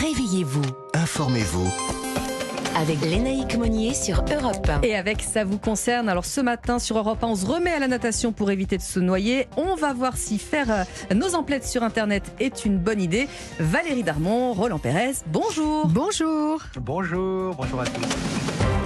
Réveillez-vous. Informez-vous. Avec Lénaïque Monnier sur Europe 1. Et avec ça vous concerne, alors ce matin sur Europe 1, on se remet à la natation pour éviter de se noyer. On va voir si faire euh, nos emplettes sur Internet est une bonne idée. Valérie Darmon, Roland Pérez, bonjour. Bonjour. Bonjour, bonjour à tous.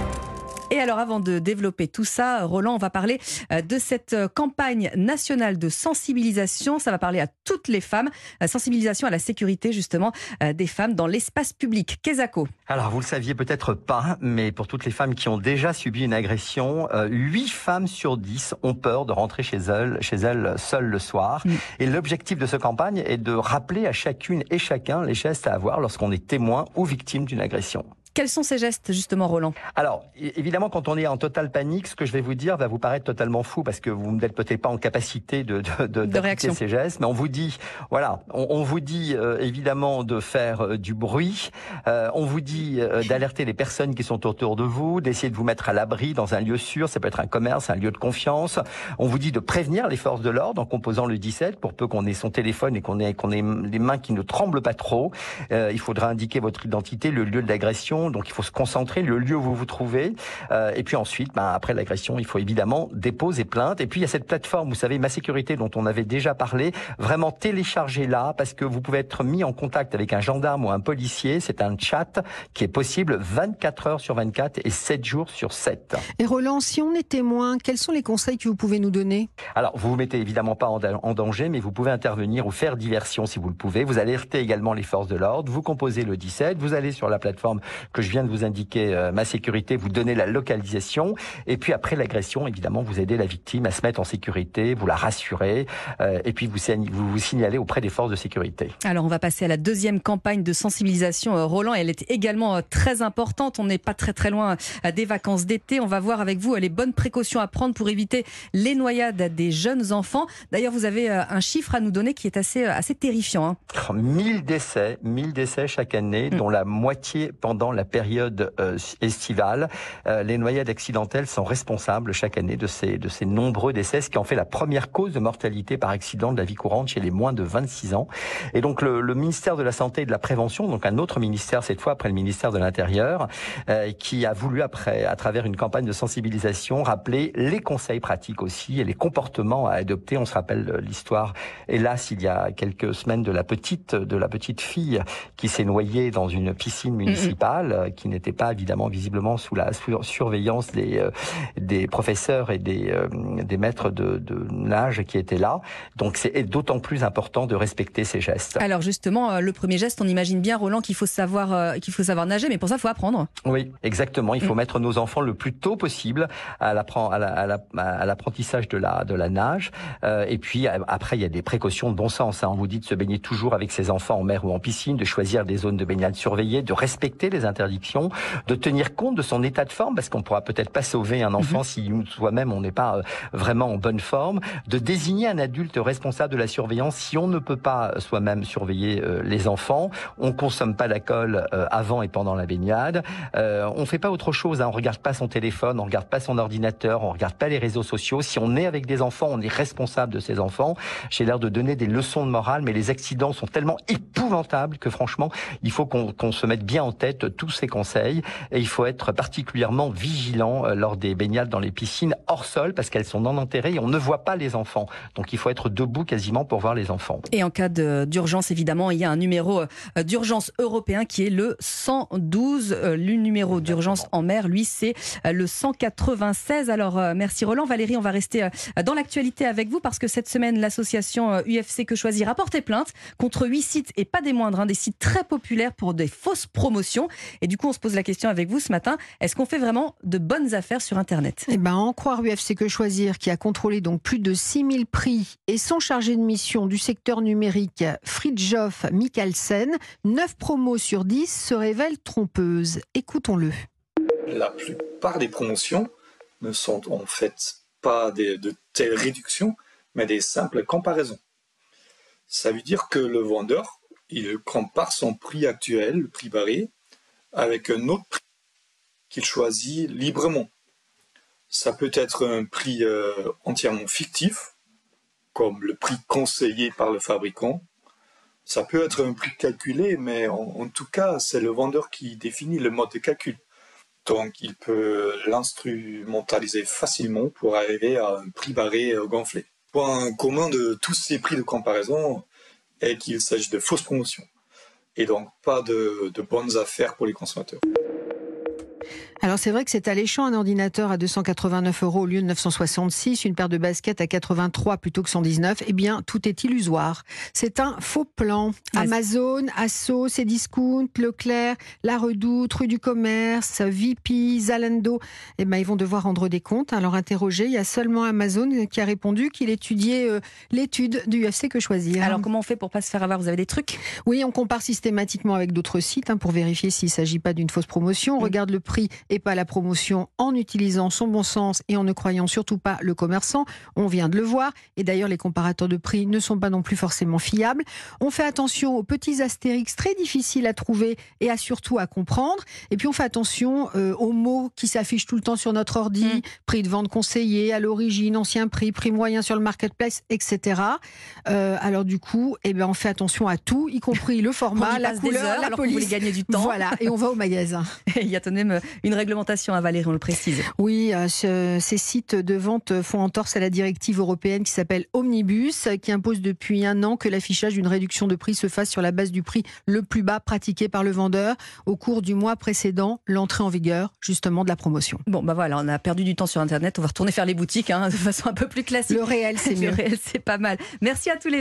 Et alors avant de développer tout ça, Roland, on va parler euh, de cette euh, campagne nationale de sensibilisation. Ça va parler à toutes les femmes. Sensibilisation à la sécurité justement des femmes dans l'espace public. Kezako. Alors vous le saviez peut-être pas, mais pour toutes les femmes qui ont déjà subi une agression, 8 femmes sur 10 ont peur de rentrer chez elles, chez elles seules le soir. Mm. Et l'objectif de ce campagne est de rappeler à chacune et chacun les gestes à avoir lorsqu'on est témoin ou victime d'une agression. Quels sont ces gestes justement, Roland Alors, évidemment, quand on est en totale panique, ce que je vais vous dire va vous paraître totalement fou parce que vous n'êtes peut-être pas en capacité de, de, de, réaction. ces gestes. Mais on vous dit, voilà, on, on vous dit euh, évidemment de faire euh, du bruit. Euh, on vous dit d'alerter les personnes qui sont autour de vous, d'essayer de vous mettre à l'abri dans un lieu sûr. Ça peut être un commerce, un lieu de confiance. On vous dit de prévenir les forces de l'ordre en composant le 17 pour peu qu'on ait son téléphone et qu'on ait, qu'on ait les mains qui ne tremblent pas trop. Il faudra indiquer votre identité, le lieu de l'agression. Donc il faut se concentrer, le lieu où vous vous trouvez. Euh, et puis ensuite, ben, après l'agression, il faut évidemment déposer plainte. Et puis il y a cette plateforme, vous savez, Ma Sécurité, dont on avait déjà parlé. Vraiment téléchargez-la parce que vous pouvez être mis en contact avec un gendarme ou un policier. C'est un chat qui est possible 24 heures sur 24 et 7 jours sur 7. Et Roland, si on est témoin, quels sont les conseils que vous pouvez nous donner? Alors, vous vous mettez évidemment pas en, da- en danger, mais vous pouvez intervenir ou faire diversion si vous le pouvez. Vous alertez également les forces de l'ordre. Vous composez le 17. Vous allez sur la plateforme que je viens de vous indiquer, euh, ma sécurité. Vous donnez la localisation. Et puis après l'agression, évidemment, vous aidez la victime à se mettre en sécurité. Vous la rassurez. euh, et puis vous, vous vous signalez auprès des forces de sécurité. Alors on va passer à la deuxième campagne de sensibilisation, euh, Roland. Elle est également euh, très importante. On n'est pas très très loin euh, des vacances d'été. On va voir avec vous les bonnes précautions à prendre pour éviter les noyades des jeunes enfants. D'ailleurs, vous avez un chiffre à nous donner qui est assez, assez terrifiant. hein. 1000 décès, 1000 décès chaque année, Mm. dont la moitié pendant la période euh, estivale. Euh, les noyades accidentelles sont responsables chaque année de ces, de ces nombreux décès, ce qui en fait la première cause de mortalité par accident de la vie courante chez les moins de 26 ans. Et donc le, le ministère de la Santé et de la Prévention, donc un autre ministère cette fois après le ministère de l'Intérieur, euh, qui a voulu après, à travers une campagne de sensibilisation, rappeler les conseils pratiques aussi et les comportements à adopter. On se rappelle euh, l'histoire, hélas, il y a quelques semaines de la petite, de la petite fille qui s'est noyée dans une piscine municipale, euh, qui n'était pas évidemment visiblement sous la sur- surveillance des, euh, des professeurs et des, euh, des maîtres de, de nage qui étaient là. Donc c'est d'autant plus important de respecter ces gestes. Alors justement, le premier geste, on imagine bien, Roland, qu'il faut savoir, qu'il faut savoir nager, mais pour ça, il faut apprendre. Oui, exactement. Il faut Mm. mettre nos enfants le plus tôt possible à l'appren- à la- à la- à l'apprentissage de la, de la nage. Euh, et puis après, il y a des précautions de bon sens. hein. On vous dit de se baigner toujours avec ses enfants en mer ou en piscine, de choisir des zones de baignade surveillées, de respecter les interdictions, de tenir compte de son état de forme, parce qu'on pourra peut-être pas sauver un enfant si nous, soi-même on n'est pas euh, vraiment en bonne forme, de désigner un adulte responsable de la surveillance si on ne peut pas soi-même surveiller euh, les enfants. On consomme pas d'alcool euh, avant et pendant la baignade. On fait pas autre chose. Hein. On regarde pas son téléphone, on regarde pas son ordinateur, on regarde pas les réseaux sociaux. Si on est avec des enfants, on est responsable de ces enfants. J'ai l'air de donner des leçons de morale, mais les accidents sont tellement épouvantables que franchement, il faut qu'on qu'on se mette bien en tête tous ces conseils et il faut être particulièrement vigilant euh, lors des baignades dans les piscines hors sol parce qu'elles sont non enterrées et on ne voit pas les enfants. Donc il faut être debout quasiment pour voir les enfants. Et en cas d'urgence, évidemment, il y a un numéro euh, d'urgence européen qui est le 112. Euh, Le numéro d'urgence en mer, lui, c'est euh, le 196. Alors, euh, merci Roland. Valérie, on va rester euh, dans l'actualité avec vous parce que cette semaine, l'association euh, UFC Que Choisir a porté plainte contre huit sites et pas des moindres, hein, des sites très populaires pour des fausses promotions. Et du coup, on se pose la question avec vous ce matin est-ce qu'on fait vraiment de bonnes affaires sur Internet? Eh ben, en croire UFC Que Choisir, qui a contrôlé donc plus de 6000 prix, et son chargé de mission du secteur numérique, Fridjof Mikkelsen, 9 promos sur 10 se révèlent trompeuses. Écoutons-le. La plupart des promotions ne sont en fait pas des- de telles réductions, mais des simples comparaisons. Ça veut dire que le vendeur, il compare son prix actuel, le prix barré, avec un autre prix qu'il choisit librement. Ça peut être un prix euh, entièrement fictif, comme le prix conseillé par le fabricant, Ça peut être un prix calculé, mais en, tout cas, c'est le vendeur qui définit le mode de calcul. Donc, il peut l'instrumentaliser facilement pour arriver à un prix barré gonflé. Point commun de tous ces prix de comparaison est qu'il s'agit de fausses promotions et donc pas de bonnes affaires pour les consommateurs. Alors c'est vrai que c'est alléchant un ordinateur à 289 euros au lieu de 966, une paire de baskets à 83 plutôt que 119. Eh bien, tout est illusoire. C'est un faux plan. Amazon, Asso, Cdiscount, Leclerc, La Redoute, Rue du Commerce, VP, Zalando, eh ben, ils vont devoir rendre des comptes. Alors interrogé, il y a seulement Amazon qui a répondu qu'il étudiait euh, l'étude du UFC que choisir. Alors comment on fait pour pas se faire avoir? Vous avez des trucs? Oui, on compare systématiquement avec d'autres sites hein, pour vérifier s'il ne s'agit pas d'une fausse promotion. On mm. regarde le prix et pas la promotion en utilisant son bon sens et en ne croyant surtout pas le commerçant. On vient de le voir. Et d'ailleurs, les comparateurs de prix ne sont pas non plus forcément fiables. On fait attention aux petits astérix très difficiles à trouver et à surtout à comprendre. Et puis on fait attention euh, aux mots qui s'affichent tout le temps sur notre ordi. Mm. Prix de vente conseillé, à l'origine, ancien prix, prix moyen sur le marketplace, etc. Euh, alors du coup, eh ben, on fait attention à tout, y compris le format, la couleur, la police. gagner du temps. Voilà, et on va au magasin. Il y a tout de même une réglementation à Valérie, on le précise. Oui, euh, ces sites de vente font entorse à la directive européenne qui s'appelle Omnibus, qui impose depuis un an que l'affichage d'une réduction de prix se fasse sur la base du prix le plus bas pratiqué par le vendeur au cours du mois précédent l'entrée en vigueur justement de la promotion. Bon, bah voilà, on a perdu du temps sur Internet, on va retourner faire les boutiques hein, de façon un peu plus classique. Le réel, c'est mieux. Le réel, c'est pas mal. Merci à tous les